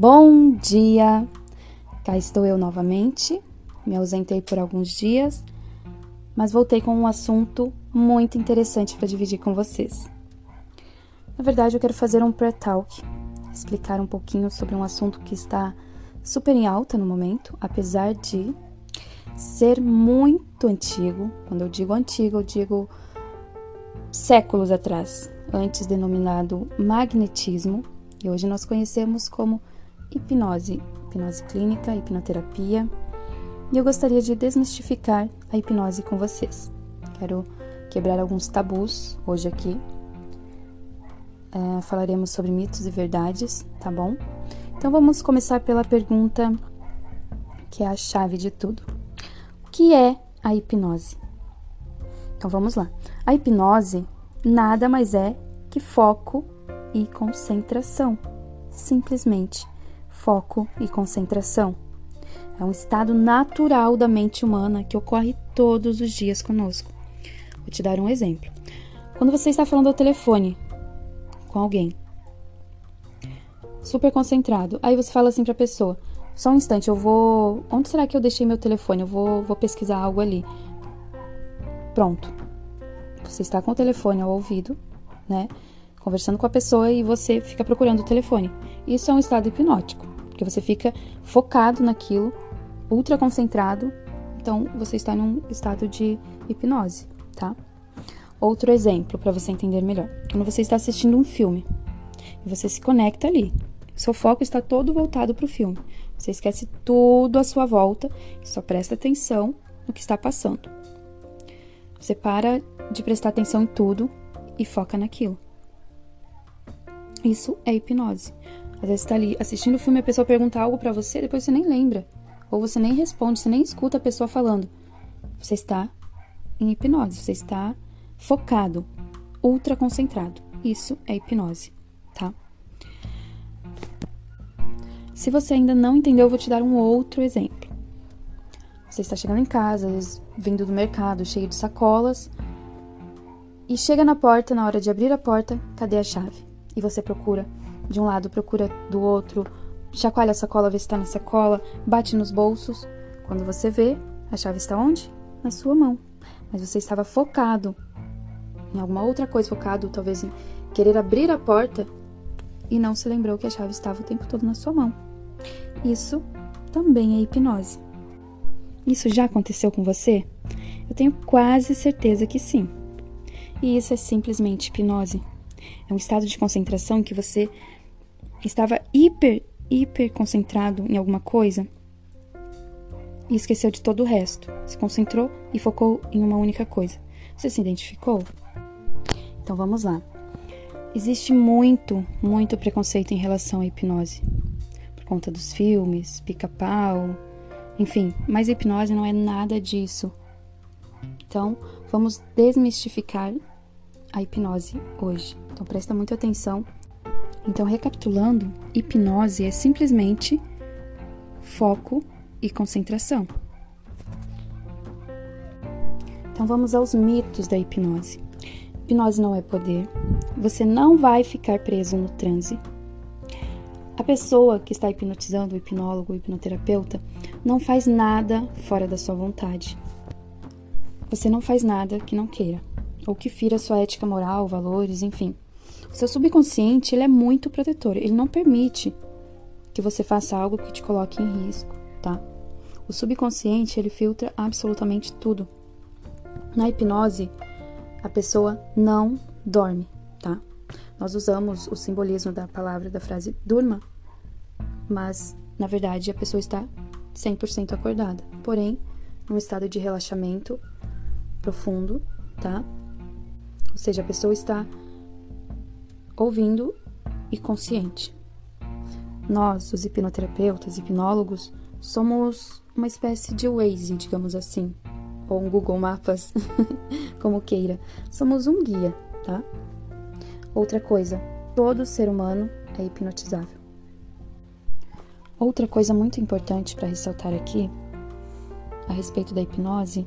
Bom dia! Cá estou eu novamente. Me ausentei por alguns dias, mas voltei com um assunto muito interessante para dividir com vocês. Na verdade, eu quero fazer um pré-talk, explicar um pouquinho sobre um assunto que está super em alta no momento, apesar de ser muito antigo. Quando eu digo antigo, eu digo séculos atrás, antes denominado magnetismo, e hoje nós conhecemos como hipnose, hipnose clínica, hipnoterapia. E eu gostaria de desmistificar a hipnose com vocês. Quero quebrar alguns tabus hoje aqui. É, falaremos sobre mitos e verdades, tá bom? Então vamos começar pela pergunta que é a chave de tudo. O que é a hipnose? Então vamos lá. A hipnose nada mais é que foco e concentração. Simplesmente foco e concentração. É um estado natural da mente humana que ocorre todos os dias conosco. Vou te dar um exemplo. Quando você está falando ao telefone com alguém, super concentrado, aí você fala assim para a pessoa: só um instante, eu vou. Onde será que eu deixei meu telefone? Eu vou, vou pesquisar algo ali. Pronto. Você está com o telefone ao ouvido, né? Conversando com a pessoa e você fica procurando o telefone. Isso é um estado hipnótico, porque você fica focado naquilo, ultra concentrado. Então, você está num estado de hipnose, tá? Outro exemplo para você entender melhor. Quando você está assistindo um filme e você se conecta ali, seu foco está todo voltado para o filme. Você esquece tudo à sua volta e só presta atenção no que está passando. Você para de prestar atenção em tudo e foca naquilo. Isso é hipnose. Às vezes está ali assistindo o filme e a pessoa pergunta algo para você, depois você nem lembra. Ou você nem responde, você nem escuta a pessoa falando. Você está em hipnose, você está focado, ultra concentrado. Isso é hipnose, tá? Se você ainda não entendeu, eu vou te dar um outro exemplo. Você está chegando em casa, vindo do mercado, cheio de sacolas, e chega na porta, na hora de abrir a porta, cadê a chave? E você procura de um lado, procura do outro, chacoalha a sacola, vê se está na sacola, bate nos bolsos. Quando você vê, a chave está onde? Na sua mão. Mas você estava focado em alguma outra coisa, focado talvez em querer abrir a porta e não se lembrou que a chave estava o tempo todo na sua mão. Isso também é hipnose. Isso já aconteceu com você? Eu tenho quase certeza que sim. E isso é simplesmente hipnose. É um estado de concentração em que você estava hiper, hiper concentrado em alguma coisa e esqueceu de todo o resto. Se concentrou e focou em uma única coisa. Você se identificou? Então vamos lá. Existe muito, muito preconceito em relação à hipnose. Por conta dos filmes, pica-pau, enfim, mas a hipnose não é nada disso. Então, vamos desmistificar a hipnose hoje. Então presta muita atenção. Então, recapitulando, hipnose é simplesmente foco e concentração. Então vamos aos mitos da hipnose. Hipnose não é poder. Você não vai ficar preso no transe. A pessoa que está hipnotizando, o hipnólogo, o hipnoterapeuta, não faz nada fora da sua vontade. Você não faz nada que não queira, ou que fira sua ética moral, valores, enfim. O seu subconsciente ele é muito protetor, ele não permite que você faça algo que te coloque em risco, tá? O subconsciente ele filtra absolutamente tudo. Na hipnose, a pessoa não dorme, tá? Nós usamos o simbolismo da palavra da frase durma, mas na verdade a pessoa está 100% acordada, porém num estado de relaxamento profundo, tá? Ou seja, a pessoa está ouvindo e consciente. Nós, os hipnoterapeutas, hipnólogos, somos uma espécie de Waze, digamos assim, ou um Google Mapas, como queira. Somos um guia, tá? Outra coisa, todo ser humano é hipnotizável. Outra coisa muito importante para ressaltar aqui a respeito da hipnose,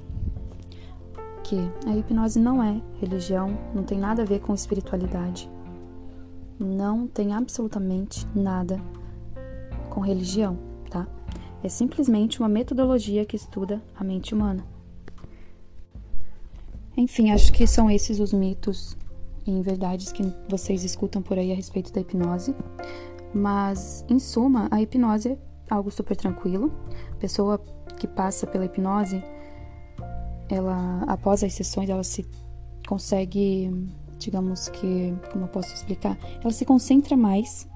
que a hipnose não é religião, não tem nada a ver com espiritualidade não tem absolutamente nada com religião, tá? É simplesmente uma metodologia que estuda a mente humana. Enfim, acho que são esses os mitos e verdades que vocês escutam por aí a respeito da hipnose. Mas, em suma, a hipnose é algo super tranquilo. A pessoa que passa pela hipnose, ela, após as sessões, ela se consegue, digamos que, como eu posso explicar? Ela se concentra mais,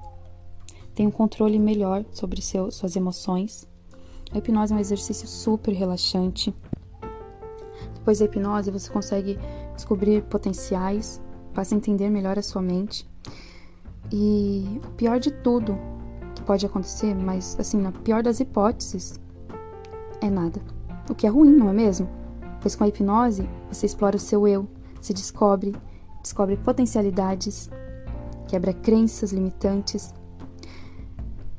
tem um controle melhor sobre seu, suas emoções. A hipnose é um exercício super relaxante. Depois da hipnose, você consegue descobrir potenciais, passa a entender melhor a sua mente. E o pior de tudo que pode acontecer, mas assim, na pior das hipóteses, é nada. O que é ruim, não é mesmo? Pois com a hipnose, você explora o seu eu, se descobre, descobre potencialidades, quebra crenças limitantes,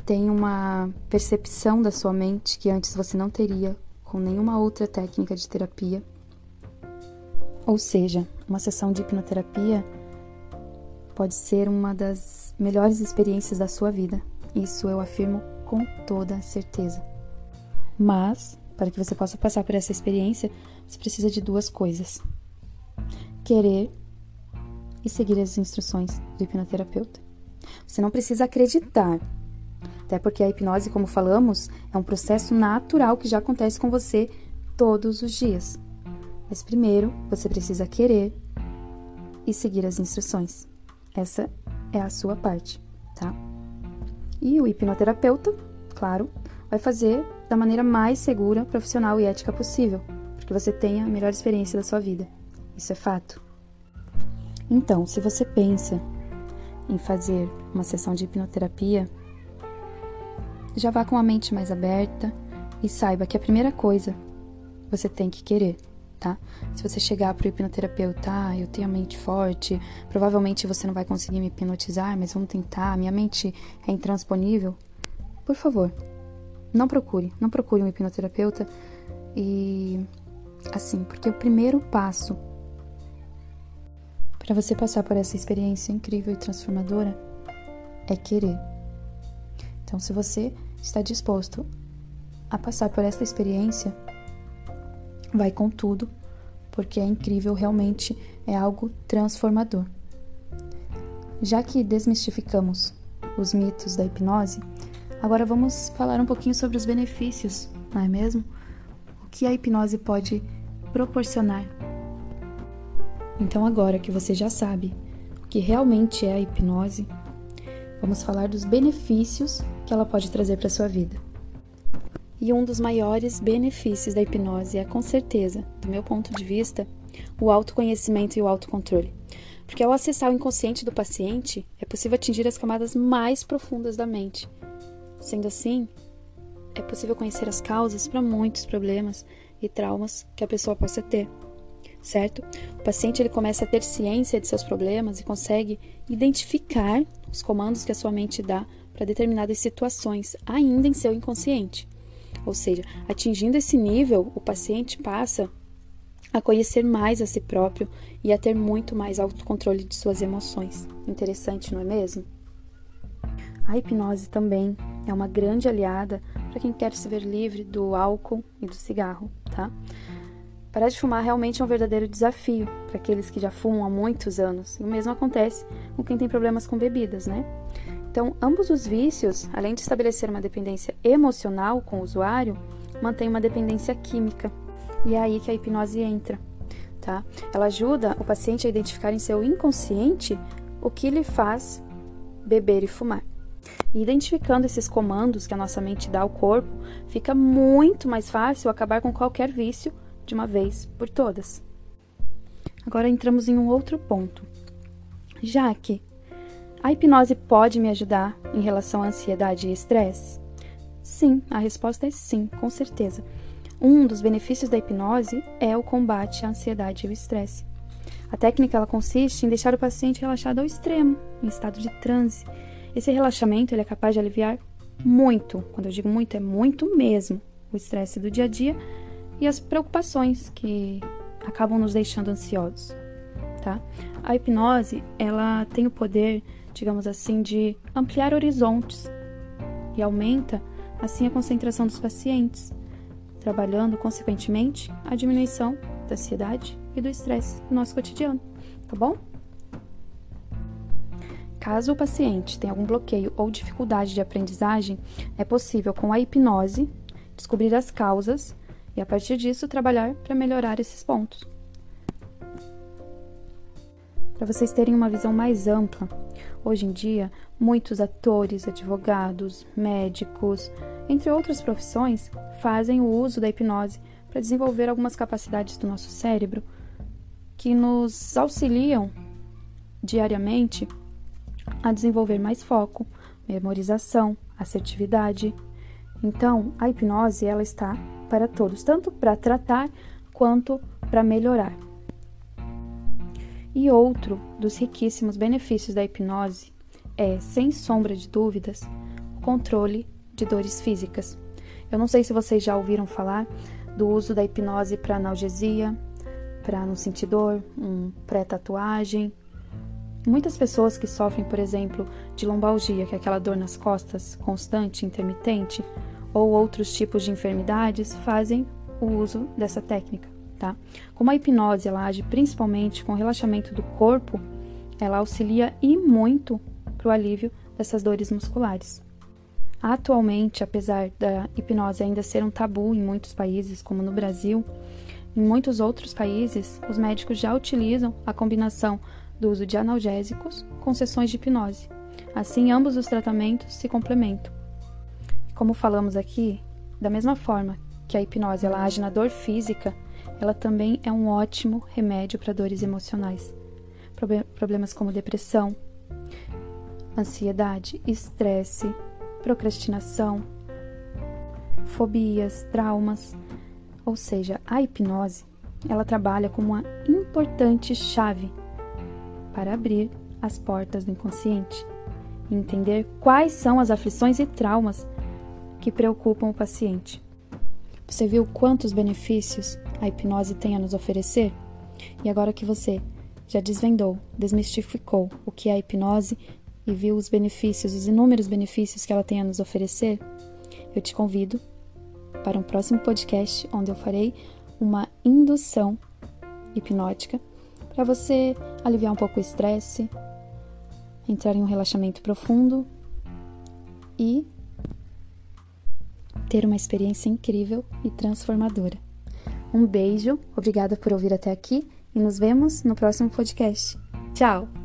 tem uma percepção da sua mente que antes você não teria com nenhuma outra técnica de terapia. Ou seja, uma sessão de hipnoterapia pode ser uma das melhores experiências da sua vida. Isso eu afirmo com toda certeza. Mas, para que você possa passar por essa experiência, você precisa de duas coisas: querer e seguir as instruções do hipnoterapeuta. Você não precisa acreditar, até porque a hipnose, como falamos, é um processo natural que já acontece com você todos os dias. Mas primeiro você precisa querer e seguir as instruções. Essa é a sua parte, tá? E o hipnoterapeuta, claro, vai fazer da maneira mais segura, profissional e ética possível, para que você tenha a melhor experiência da sua vida. Isso é fato. Então, se você pensa em fazer uma sessão de hipnoterapia, já vá com a mente mais aberta e saiba que a primeira coisa você tem que querer tá? Se você chegar pro hipnoterapeuta, ah, eu tenho a mente forte, provavelmente você não vai conseguir me hipnotizar, mas vamos tentar, minha mente é intransponível. Por favor, não procure, não procure um hipnoterapeuta e assim, porque o primeiro passo para você passar por essa experiência incrível e transformadora é querer. Então, se você está disposto a passar por essa experiência, vai com tudo, porque é incrível, realmente é algo transformador. Já que desmistificamos os mitos da hipnose, agora vamos falar um pouquinho sobre os benefícios, não é mesmo? O que a hipnose pode proporcionar. Então, agora que você já sabe o que realmente é a hipnose, vamos falar dos benefícios que ela pode trazer para sua vida. E um dos maiores benefícios da hipnose é, com certeza, do meu ponto de vista, o autoconhecimento e o autocontrole. Porque ao acessar o inconsciente do paciente, é possível atingir as camadas mais profundas da mente. Sendo assim, é possível conhecer as causas para muitos problemas e traumas que a pessoa possa ter. Certo? O paciente ele começa a ter ciência de seus problemas e consegue identificar os comandos que a sua mente dá para determinadas situações, ainda em seu inconsciente. Ou seja, atingindo esse nível, o paciente passa a conhecer mais a si próprio e a ter muito mais autocontrole de suas emoções. Interessante, não é mesmo? A hipnose também é uma grande aliada para quem quer se ver livre do álcool e do cigarro, tá? Parar de fumar realmente é um verdadeiro desafio para aqueles que já fumam há muitos anos. E o mesmo acontece com quem tem problemas com bebidas, né? Então, ambos os vícios, além de estabelecer uma dependência emocional com o usuário, mantêm uma dependência química. E é aí que a hipnose entra, tá? Ela ajuda o paciente a identificar em seu inconsciente o que lhe faz beber e fumar. E identificando esses comandos que a nossa mente dá ao corpo, fica muito mais fácil acabar com qualquer vício de uma vez por todas. Agora entramos em um outro ponto. Já que a hipnose pode me ajudar em relação à ansiedade e estresse? Sim, a resposta é sim, com certeza. Um dos benefícios da hipnose é o combate à ansiedade e ao estresse. A técnica ela consiste em deixar o paciente relaxado ao extremo, em estado de transe. Esse relaxamento ele é capaz de aliviar muito, quando eu digo muito, é muito mesmo, o estresse do dia a dia e as preocupações que acabam nos deixando ansiosos, tá? A hipnose, ela tem o poder digamos assim, de ampliar horizontes e aumenta assim a concentração dos pacientes, trabalhando consequentemente a diminuição da ansiedade e do estresse no nosso cotidiano, tá bom? Caso o paciente tenha algum bloqueio ou dificuldade de aprendizagem, é possível, com a hipnose, descobrir as causas e, a partir disso, trabalhar para melhorar esses pontos. Para vocês terem uma visão mais ampla, hoje em dia, muitos atores, advogados, médicos, entre outras profissões, fazem o uso da hipnose para desenvolver algumas capacidades do nosso cérebro que nos auxiliam diariamente a desenvolver mais foco, memorização, assertividade. Então, a hipnose ela está para todos, tanto para tratar quanto para melhorar. E outro dos riquíssimos benefícios da hipnose é, sem sombra de dúvidas, o controle de dores físicas. Eu não sei se vocês já ouviram falar do uso da hipnose para analgesia, para não sentir dor, um pré-tatuagem, Muitas pessoas que sofrem, por exemplo, de lombalgia, que é aquela dor nas costas constante, intermitente, ou outros tipos de enfermidades, fazem o uso dessa técnica, tá? Como a hipnose ela age principalmente com o relaxamento do corpo, ela auxilia e muito para o alívio dessas dores musculares. Atualmente, apesar da hipnose ainda ser um tabu em muitos países, como no Brasil, em muitos outros países, os médicos já utilizam a combinação do uso de analgésicos com sessões de hipnose. Assim, ambos os tratamentos se complementam. Como falamos aqui, da mesma forma que a hipnose ela age na dor física, ela também é um ótimo remédio para dores emocionais. Problemas como depressão, ansiedade, estresse, procrastinação, fobias, traumas. Ou seja, a hipnose, ela trabalha como uma importante chave para abrir as portas do inconsciente e entender quais são as aflições e traumas que preocupam o paciente. Você viu quantos benefícios a hipnose tem a nos oferecer? E agora que você já desvendou, desmistificou o que é a hipnose e viu os benefícios, os inúmeros benefícios que ela tem a nos oferecer, eu te convido para um próximo podcast onde eu farei uma indução hipnótica para você aliviar um pouco o estresse, entrar em um relaxamento profundo e ter uma experiência incrível e transformadora. Um beijo, obrigada por ouvir até aqui e nos vemos no próximo podcast. Tchau!